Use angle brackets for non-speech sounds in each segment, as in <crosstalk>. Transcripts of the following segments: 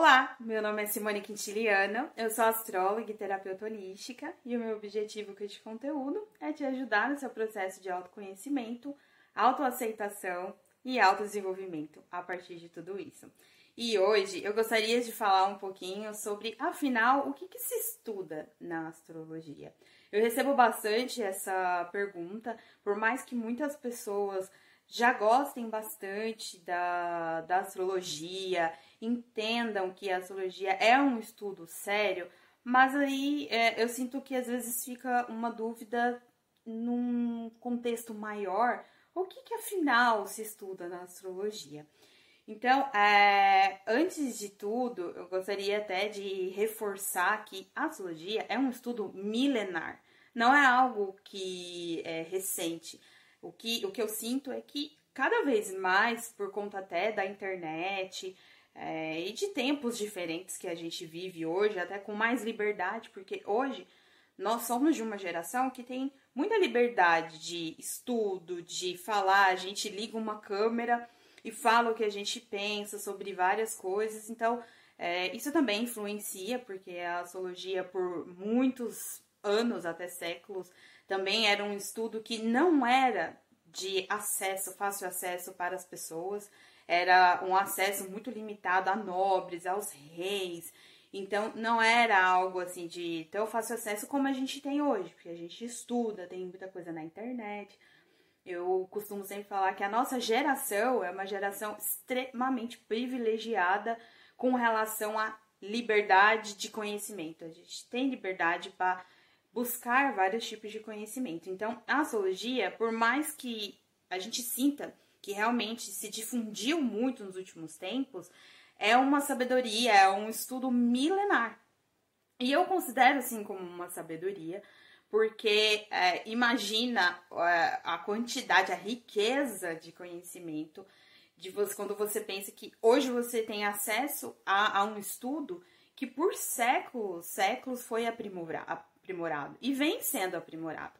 Olá, meu nome é Simone Quintiliano, eu sou astróloga e terapeuta holística e o meu objetivo com este conteúdo é te ajudar no seu processo de autoconhecimento, autoaceitação e autodesenvolvimento a partir de tudo isso. E hoje eu gostaria de falar um pouquinho sobre, afinal, o que, que se estuda na astrologia. Eu recebo bastante essa pergunta, por mais que muitas pessoas já gostem bastante da, da astrologia, entendam que a astrologia é um estudo sério, mas aí é, eu sinto que às vezes fica uma dúvida num contexto maior, o que, que afinal se estuda na astrologia? Então, é, antes de tudo, eu gostaria até de reforçar que a astrologia é um estudo milenar, não é algo que é recente. O que, o que eu sinto é que cada vez mais, por conta até da internet é, e de tempos diferentes que a gente vive hoje, até com mais liberdade, porque hoje nós somos de uma geração que tem muita liberdade de estudo, de falar, a gente liga uma câmera e fala o que a gente pensa sobre várias coisas, então é, isso também influencia, porque a astrologia, por muitos anos, até séculos, também era um estudo que não era de acesso, fácil acesso para as pessoas. Era um acesso muito limitado a nobres, aos reis. Então, não era algo assim de tão fácil acesso como a gente tem hoje, porque a gente estuda, tem muita coisa na internet. Eu costumo sempre falar que a nossa geração é uma geração extremamente privilegiada com relação à liberdade de conhecimento. A gente tem liberdade para buscar vários tipos de conhecimento. Então, a astrologia, por mais que a gente sinta que realmente se difundiu muito nos últimos tempos, é uma sabedoria, é um estudo milenar. E eu considero assim como uma sabedoria, porque é, imagina é, a quantidade, a riqueza de conhecimento de você quando você pensa que hoje você tem acesso a, a um estudo que por séculos, séculos foi aprimorado, aprimorado e vem sendo aprimorado.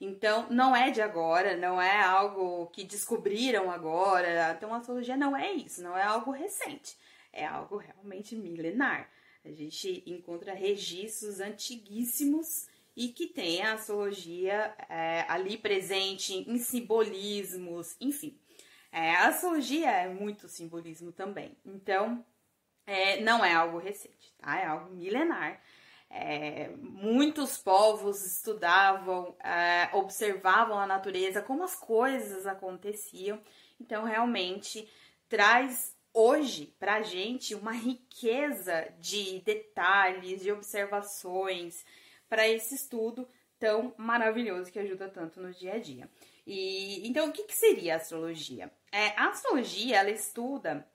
Então, não é de agora, não é algo que descobriram agora. Então, a astrologia não é isso, não é algo recente, é algo realmente milenar. A gente encontra registros antiguíssimos e que tem a astrologia é, ali presente em simbolismos, enfim. É, a astrologia é muito simbolismo também. Então, é, não é algo recente, tá? É algo milenar é, muitos povos estudavam, é, observavam a natureza, como as coisas aconteciam. Então, realmente traz hoje para a gente uma riqueza de detalhes, de observações para esse estudo tão maravilhoso que ajuda tanto no dia a dia. E então, o que, que seria a astrologia? É, a astrologia ela estuda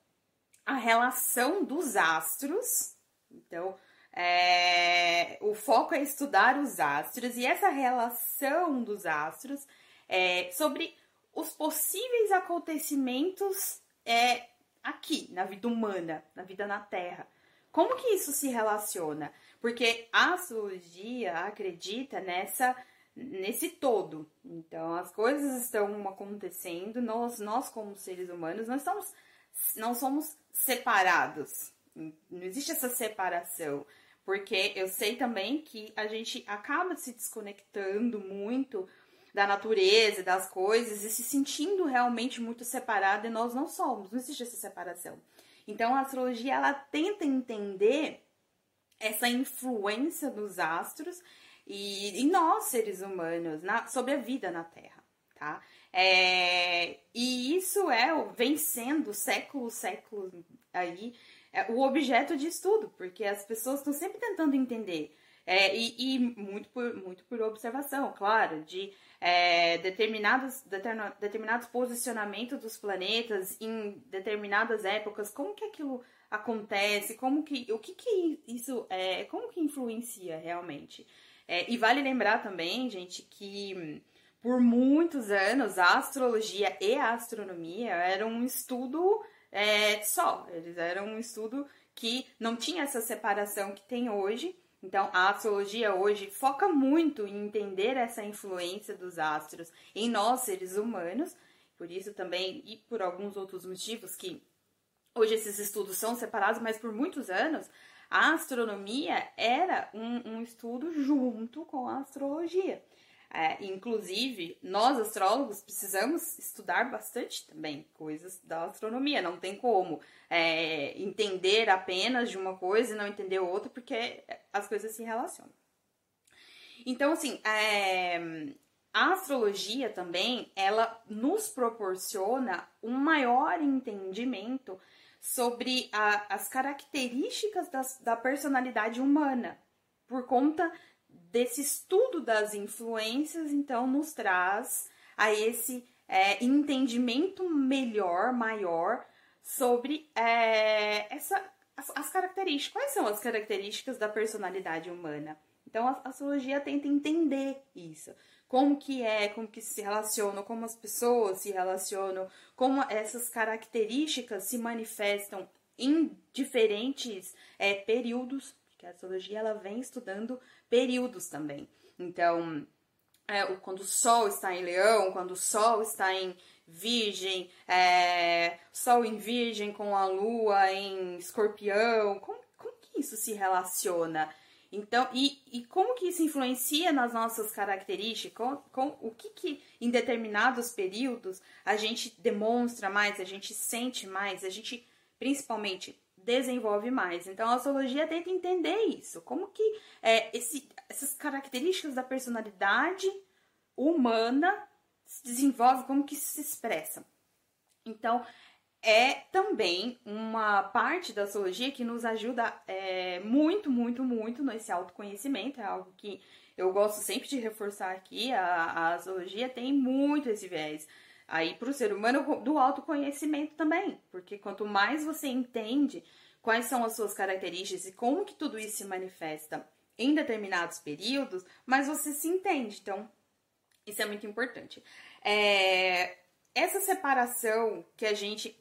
a relação dos astros. Então, é, o foco é estudar os astros e essa relação dos astros é, sobre os possíveis acontecimentos é, aqui, na vida humana, na vida na Terra. Como que isso se relaciona? Porque a astrologia acredita nessa nesse todo. Então, as coisas estão acontecendo, nós, nós como seres humanos, nós estamos, não somos separados. Não existe essa separação. Porque eu sei também que a gente acaba se desconectando muito da natureza, das coisas e se sentindo realmente muito separado e nós não somos, não existe essa separação. Então a astrologia ela tenta entender essa influência dos astros e, e nós seres humanos na, sobre a vida na Terra, tá? É, e isso é vem sendo séculos, séculos aí o objeto de estudo, porque as pessoas estão sempre tentando entender. É, e, e, muito, por, muito por observação, claro, de é, determinados, determinados posicionamentos dos planetas em determinadas épocas, como que aquilo acontece, como que, o que, que isso é, como que influencia realmente. É, e vale lembrar também, gente, que por muitos anos a astrologia e a astronomia eram um estudo é, só. Eles eram um estudo que não tinha essa separação que tem hoje. Então, a astrologia hoje foca muito em entender essa influência dos astros em nós, seres humanos. Por isso também, e por alguns outros motivos que hoje esses estudos são separados, mas por muitos anos a astronomia era um, um estudo junto com a astrologia. É, inclusive, nós astrólogos precisamos estudar bastante também coisas da astronomia. Não tem como é, entender apenas de uma coisa e não entender outra, porque as coisas se relacionam. Então, assim, é, a astrologia também, ela nos proporciona um maior entendimento sobre a, as características das, da personalidade humana, por conta desse estudo das influências, então, nos traz a esse é, entendimento melhor, maior, sobre é, essa, as, as, características. Quais são as características da personalidade humana? Então, a astrologia tenta entender isso. Como que é, como que se relacionam, como as pessoas se relacionam, como essas características se manifestam em diferentes é, períodos, porque a astrologia ela vem estudando períodos também. Então, é, quando o Sol está em Leão, quando o Sol está em Virgem, é, Sol em Virgem com a Lua em Escorpião, como, como que isso se relaciona? Então, e, e como que isso influencia nas nossas características? Com, com, o que que em determinados períodos a gente demonstra mais, a gente sente mais, a gente principalmente desenvolve mais. Então a astrologia tenta entender isso, como que é, esse, essas características da personalidade humana se desenvolve, como que se expressam. Então é também uma parte da astrologia que nos ajuda é, muito, muito, muito nesse autoconhecimento. É algo que eu gosto sempre de reforçar aqui. A, a astrologia tem muito esse viés aí para o ser humano do autoconhecimento também, porque quanto mais você entende quais são as suas características e como que tudo isso se manifesta em determinados períodos, mais você se entende. Então, isso é muito importante. É, essa separação que a gente,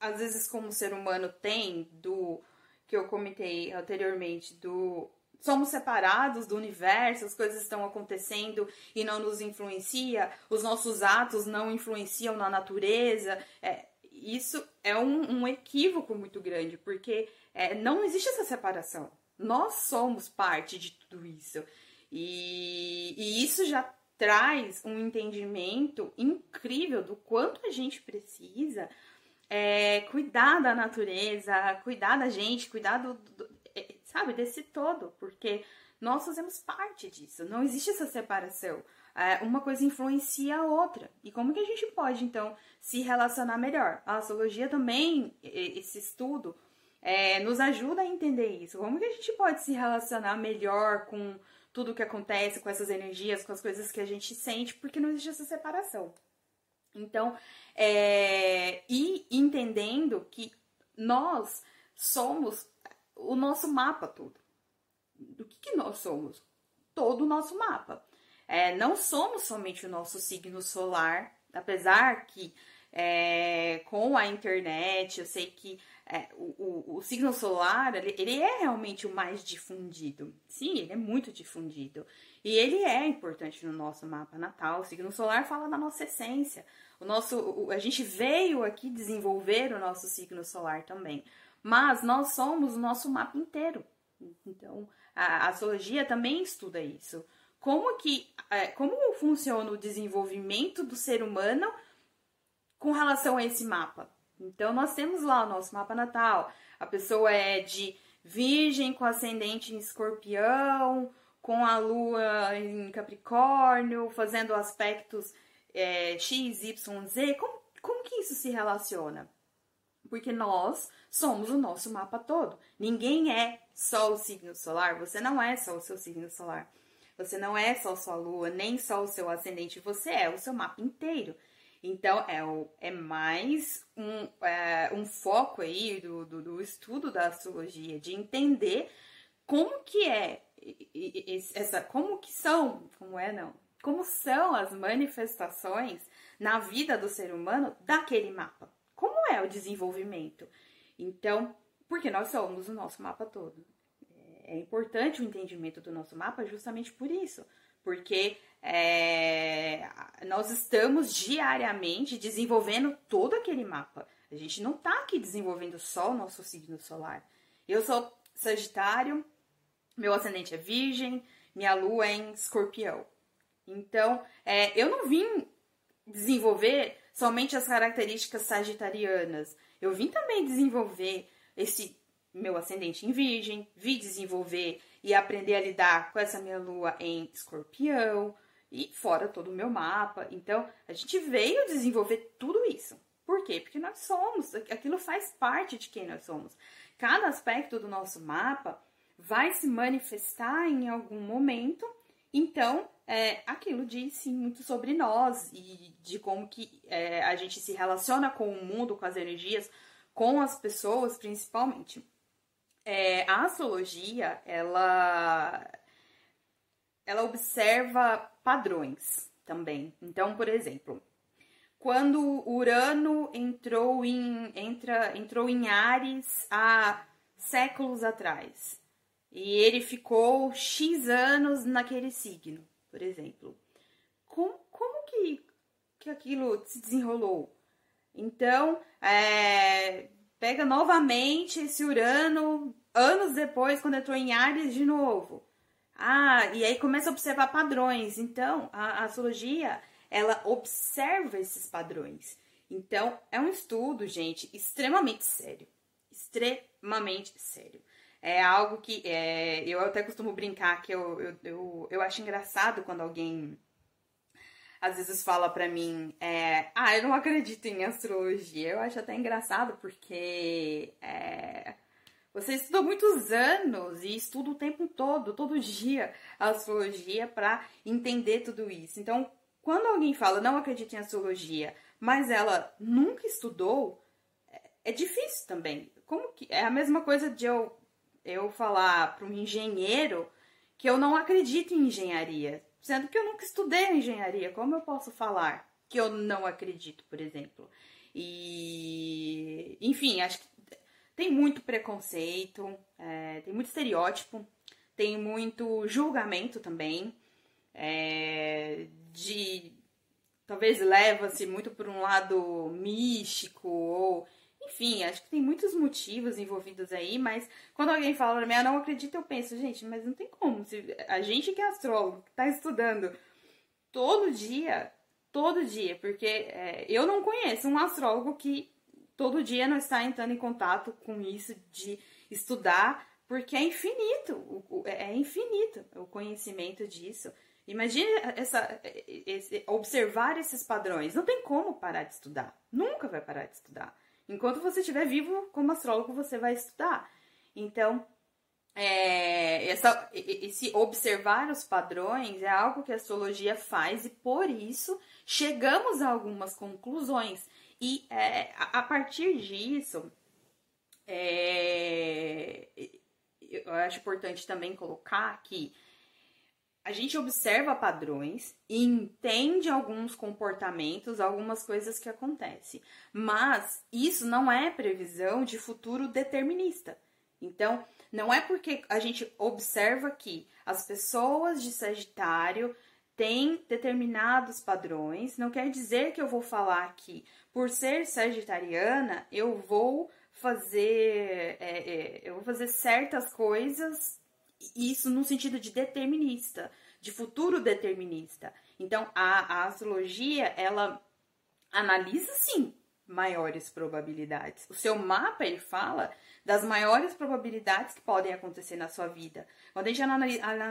às vezes, como ser humano, tem do que eu comentei anteriormente, do somos separados do universo, as coisas estão acontecendo e não nos influencia, os nossos atos não influenciam na natureza. É, isso é um, um, equívoco muito grande, porque é, não existe essa separação. Nós somos parte de tudo isso. E, e isso já traz um entendimento incrível do quanto a gente precisa é, cuidar da natureza, cuidar da gente, cuidar do, do, sabe, desse todo, porque nós fazemos parte disso, não existe essa separação. É, uma coisa influencia a outra. E como que a gente pode, então, se relacionar melhor? A astrologia também, esse estudo, é, nos ajuda a entender isso. Como que a gente pode se relacionar melhor com tudo o que acontece, com essas energias, com as coisas que a gente sente, porque não existe essa separação. Então, é, e entendendo que nós somos o nosso mapa todo. Do que, que nós somos? Todo o nosso mapa. É, não somos somente o nosso signo solar, apesar que é, com a internet eu sei que é, o, o, o, signo solar ele, ele, é realmente o mais difundido. Sim, ele é muito difundido. E ele é importante no nosso mapa natal. O signo solar fala da nossa essência. O nosso, o, a gente veio aqui desenvolver o nosso signo solar também mas nós somos o nosso mapa inteiro. Então, a astrologia também estuda isso. Como que, é, como funciona o desenvolvimento do ser humano com relação a esse mapa? Então, nós temos lá o nosso mapa natal. A pessoa é de Virgem com ascendente em Escorpião, com a Lua em Capricórnio, fazendo aspectos é, X, Y, Z. Como, como que isso se relaciona? Porque nós somos o nosso mapa todo. Ninguém é só o signo solar, você não é só o seu signo solar. Você não é só sua lua, nem só o seu ascendente, você é o seu mapa inteiro. Então, é, o, é mais um, é, um foco aí do, do, do, estudo da astrologia, de entender como que é essa, como que são, como é não, como são as manifestações na vida do ser humano daquele mapa. É o desenvolvimento? Então, porque nós somos o nosso mapa todo. É importante o entendimento do nosso mapa justamente por isso, porque é, nós estamos diariamente desenvolvendo todo aquele mapa. A gente não tá aqui desenvolvendo só o nosso signo solar. Eu sou Sagitário, meu ascendente é Virgem, minha lua é em Escorpião. Então, é, eu não vim desenvolver somente as características sagitarianas. Eu vim também desenvolver esse meu ascendente em Virgem, vi desenvolver e aprender a lidar com essa minha lua em Escorpião e fora todo o meu mapa. Então, a gente veio desenvolver tudo isso. Por quê? Porque nós somos, aquilo faz parte de quem nós somos. Cada aspecto do nosso mapa vai se manifestar em algum momento, então é, aquilo diz muito sobre nós e de como que é, a gente se relaciona com o mundo, com as energias, com as pessoas principalmente. É, a astrologia, ela, ela observa padrões também. Então, por exemplo, quando Urano entrou em, entra, entrou em Ares há séculos atrás, e ele ficou X anos naquele signo, por exemplo. Como, como que, que aquilo se desenrolou? Então, é, pega novamente esse Urano anos depois, quando entrou em Ares de novo. Ah, e aí começa a observar padrões. Então, a, astrologia, ela observa esses padrões. Então, é um estudo, gente, extremamente sério. Extremamente sério. É algo que é, eu até costumo brincar que eu, eu, eu, eu acho engraçado quando alguém às vezes fala pra mim, é, ah, eu não acredito em astrologia. Eu acho até engraçado porque é, você estuda muitos anos e estuda o tempo todo, todo dia, a astrologia para entender tudo isso. Então, quando alguém fala não acredita em astrologia, mas ela nunca estudou, é, é difícil também. Como que é a mesma coisa de eu eu falar para um engenheiro que eu não acredito em engenharia? Sendo que eu nunca estudei engenharia, como eu posso falar que eu não acredito, por exemplo? E, enfim, acho que tem muito preconceito, é, tem muito estereótipo, tem muito julgamento também, é, de talvez leva-se muito por um lado místico ou enfim, acho que tem muitos motivos envolvidos aí, mas quando alguém fala pra mim, ah, não acredito, eu penso, gente, mas não tem como. Se a gente que é astrólogo, que tá estudando todo dia, todo dia, porque é, eu não conheço um astrólogo que todo dia não está entrando em contato com isso de estudar, porque é infinito, é, é infinito o conhecimento disso. Imagine essa, esse, observar esses padrões. Não tem como parar de estudar. Nunca vai parar de estudar. Enquanto você estiver vivo como astrólogo, você vai estudar. Então, é, essa, esse observar os padrões é algo que a astrologia faz e por isso chegamos a algumas conclusões. E é, a, partir disso, é, eu acho importante também colocar que a gente observa padrões e entende alguns comportamentos, algumas coisas que acontecem. Mas isso não é previsão de futuro determinista. Então, não é porque a gente observa que as pessoas de Sagitário têm determinados padrões, não quer dizer que eu vou falar que, por ser sagitariana, eu vou fazer, é, é, eu vou fazer certas coisas isso no sentido de determinista, de futuro determinista. Então, a, a astrologia, ela analisa sim maiores probabilidades. O seu mapa, ele fala das maiores probabilidades que podem acontecer na sua vida. Quando a gente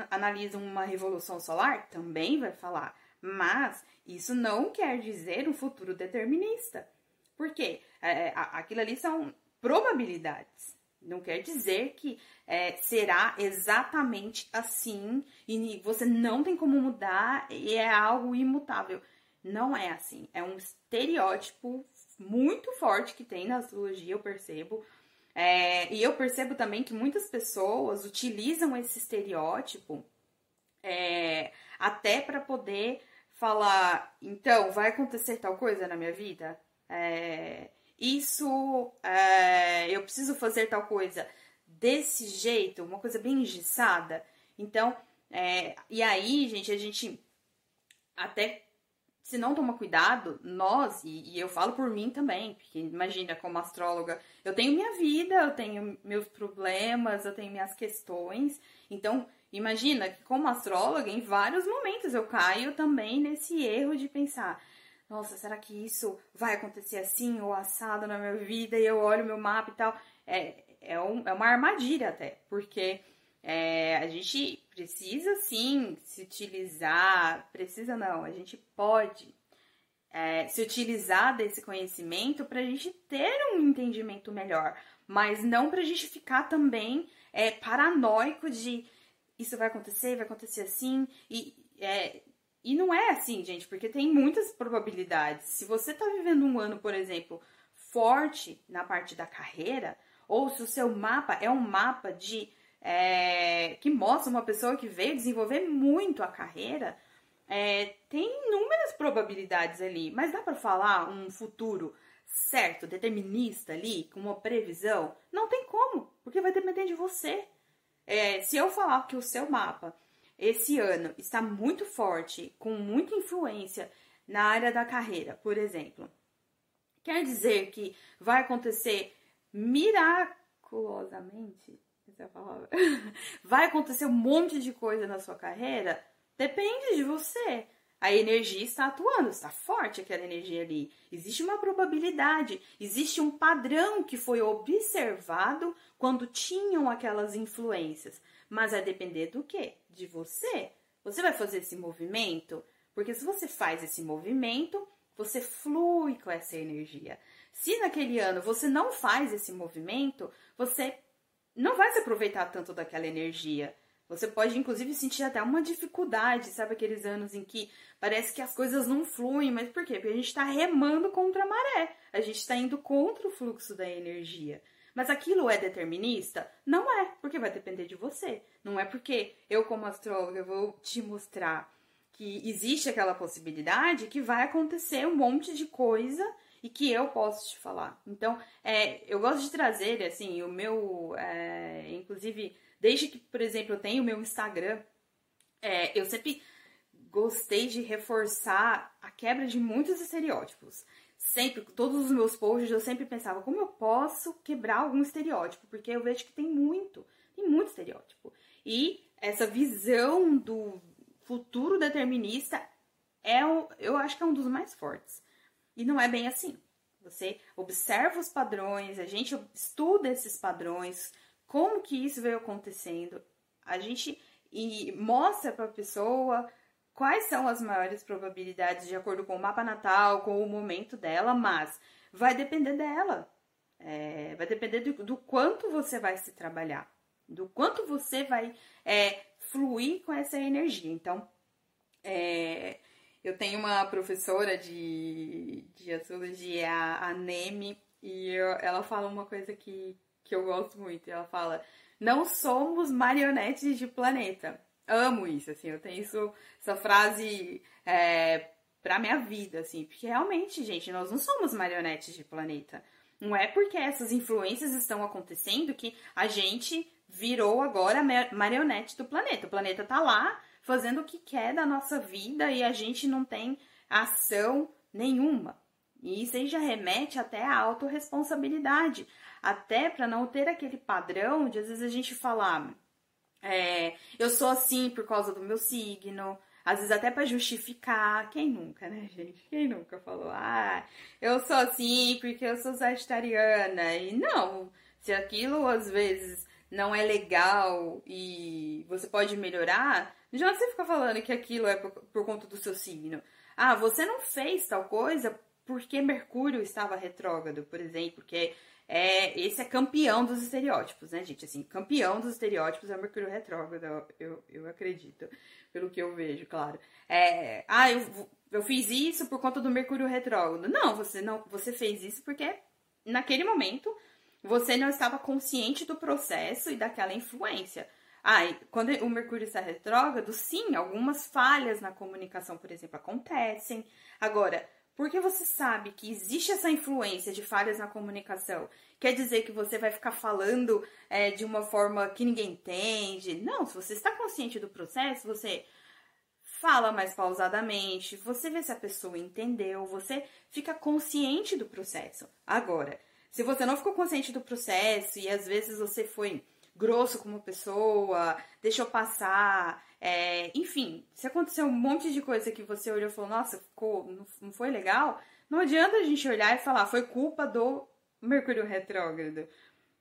analisa uma revolução solar, também vai falar. Mas isso não quer dizer um futuro determinista. Por quê? É, é aquilo ali são probabilidades. Não quer dizer que é, será exatamente assim e você não tem como mudar e é algo imutável. Não é assim. É um estereótipo muito forte que tem na astrologia, eu percebo. É, e eu percebo também que muitas pessoas utilizam esse estereótipo é, até para poder falar, então, vai acontecer tal coisa na minha vida? É, isso, é, eu preciso fazer tal coisa desse jeito, uma coisa bem engessada. Então, é, e aí, gente, a gente até se não toma cuidado, nós, e, e, eu falo por mim também, porque imagina, como astróloga, eu tenho minha vida, eu tenho meus problemas, eu tenho minhas questões, então imagina que como astróloga, em vários momentos eu caio também nesse erro de pensar, nossa, será que isso vai acontecer assim ou assado na minha vida? E eu olho meu mapa e tal. É, é, um, é uma armadilha até, porque é, a gente precisa sim se utilizar, precisa não, a gente pode é, se utilizar desse conhecimento para a gente ter um entendimento melhor, mas não para a gente ficar também é, paranoico de isso vai acontecer, vai acontecer assim, e, é, e não é assim, gente, porque tem muitas probabilidades. Se você está vivendo um ano, por exemplo, forte na parte da carreira, ou se o seu mapa é um mapa de é, que mostra uma pessoa que veio desenvolver muito a carreira, é, tem inúmeras probabilidades ali, mas dá para falar um futuro certo, determinista ali, com uma previsão? Não tem como, porque vai depender de você. É, se eu falar que o seu mapa esse ano está muito forte, com muita influência na área da carreira, por exemplo, quer dizer que vai acontecer miraculosamente essa é palavra. <laughs> Vai acontecer um monte de coisa na sua carreira? Depende de você. A energia está atuando, está forte aquela energia ali. Existe uma probabilidade, existe um padrão que foi observado quando tinham aquelas influências. Mas vai depender do quê? De você. Você vai fazer esse movimento? Porque se você faz esse movimento, você flui com essa energia. Se naquele ano você não faz esse movimento, você não vai se aproveitar tanto daquela energia. Você pode, inclusive, sentir até uma dificuldade, sabe? Aqueles anos em que parece que as coisas não fluem, mas por quê? Porque a gente está remando contra a maré, a gente está indo contra o fluxo da energia. Mas aquilo é determinista? Não é, porque vai depender de você. Não é porque eu, como astróloga, vou te mostrar que existe aquela possibilidade que vai acontecer um monte de coisa e que eu posso te falar. Então, é, eu gosto de trazer, assim, o meu. É, inclusive, desde que, por exemplo, eu tenho o meu Instagram, é, eu sempre gostei de reforçar a quebra de muitos estereótipos. Sempre, todos os meus posts, eu sempre pensava como eu posso quebrar algum estereótipo, porque eu vejo que tem muito, tem muito estereótipo. E essa visão do futuro determinista é, eu acho que é um dos mais fortes. E não é bem assim. Você observa os padrões, a gente estuda esses padrões, como que isso veio acontecendo, a gente e mostra para a pessoa quais são as maiores probabilidades de acordo com o mapa natal, com o momento dela, mas vai depender dela. É, vai depender do, do, quanto você vai se trabalhar, do quanto você vai é, fluir com essa energia. Então, é, eu tenho uma professora de, de astrologia, a Neme, e eu, ela fala uma coisa que, que eu gosto muito. Ela fala: não somos marionetes de planeta. Amo isso, assim, eu tenho isso, essa frase é, pra minha vida, assim, porque realmente, gente, nós não somos marionetes de planeta. Não é porque essas influências estão acontecendo que a gente virou agora marionete do planeta. O planeta tá lá fazendo o que quer da nossa vida e a gente não tem ação nenhuma. E isso aí já remete até à autorresponsabilidade, até para não ter aquele padrão de às vezes a gente falar, é, eu sou assim por causa do meu signo, às vezes até para justificar. Quem nunca, né, gente? Quem nunca falou, ah, eu sou assim porque eu sou sagitariana? E não, se aquilo às vezes não é legal e você pode melhorar, já você fica falando que aquilo é por, por conta do seu signo. Ah, você não fez tal coisa porque Mercúrio estava retrógrado, por exemplo, porque é, esse é campeão dos estereótipos, né, gente? Assim, campeão dos estereótipos é Mercúrio retrógrado, eu, eu acredito, pelo que eu vejo, claro. É, ah, eu, eu fiz isso por conta do Mercúrio retrógrado. Não, você não, você fez isso porque naquele momento você não estava consciente do processo e daquela influência. Ah, e quando o Mercúrio está retrógrado, sim, algumas falhas na comunicação, por exemplo, acontecem. Agora, porque você sabe que existe essa influência de falhas na comunicação, quer dizer que você vai ficar falando é, de uma forma que ninguém entende? Não, se você está consciente do processo, você fala mais pausadamente, você vê se a pessoa entendeu, você fica consciente do processo. Agora, se você não ficou consciente do processo e às vezes você foi grosso com uma pessoa, deixou passar, é, enfim, se aconteceu um monte de coisa que você olhou e falou, nossa, ficou, não foi legal, não adianta a gente olhar e falar, foi culpa do Mercúrio retrógrado.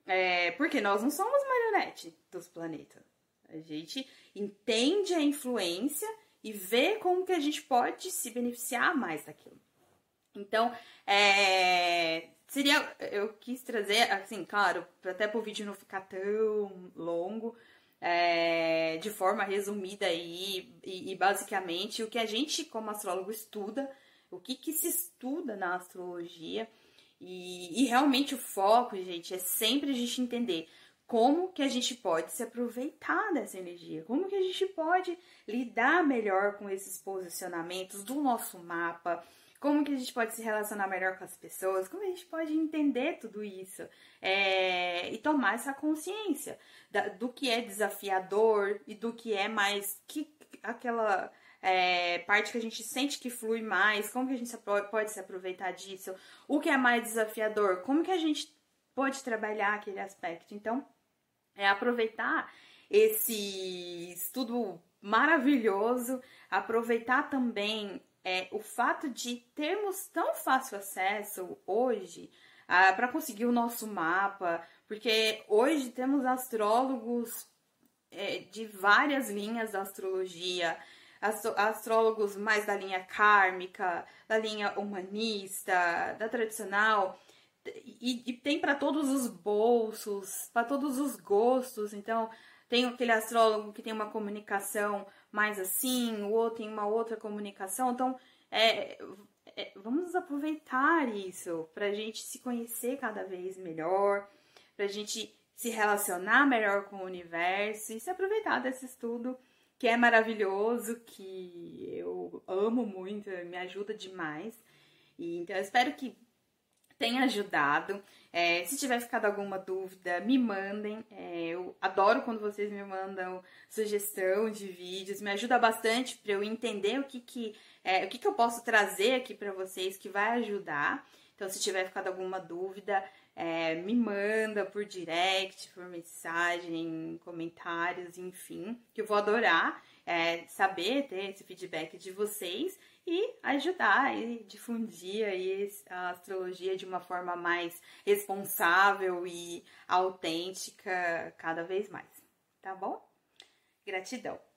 É, porque nós não somos marionete dos planetas. A gente entende a influência e vê como que a gente pode se beneficiar mais daquilo. Então, é, seria, eu quis trazer, assim, claro, até para o vídeo não ficar tão longo, é, de forma resumida aí, e, e, basicamente o que a gente, como astrólogo, estuda, o que, que se estuda na astrologia, e, e realmente o foco, gente, é sempre a gente entender como que a gente pode se aproveitar dessa energia, como que a gente pode lidar melhor com esses posicionamentos do nosso mapa, como que a gente pode se relacionar melhor com as pessoas, como a gente pode entender tudo isso? É, e tomar essa consciência da, do que é desafiador e do que é mais que aquela é, parte que a gente sente que flui mais, como que a gente pode se aproveitar disso, o que é mais desafiador, como que a gente pode trabalhar aquele aspecto. Então, é aproveitar esse estudo maravilhoso, aproveitar também é, o fato de termos tão fácil acesso hoje ah, para conseguir o nosso mapa, porque hoje temos astrólogos é, de várias linhas da astrologia, astrólogos mais da linha kármica, da linha humanista, da tradicional, e, e tem para todos os bolsos, para todos os gostos. Então, tem aquele astrólogo que tem uma comunicação mais assim, o outro tem uma outra comunicação. Então, é, é, vamos aproveitar isso para a gente se conhecer cada vez melhor, para a gente se relacionar melhor com o universo e se aproveitar desse estudo que é maravilhoso, que eu amo muito, me ajuda demais. E, então, eu espero que tenha ajudado. É, se tiver ficado alguma dúvida, me mandem. É, eu adoro quando vocês me mandam sugestão de vídeos, me ajuda bastante para eu entender o que, que, é, o que, que eu posso trazer aqui para vocês que vai ajudar. Então, se tiver ficado alguma dúvida, é, me manda por direct, por mensagem, comentários, enfim, que eu vou adorar é, saber, ter esse feedback de vocês e ajudar e difundir aí a astrologia de uma forma mais responsável e autêntica cada vez mais, tá bom? Gratidão!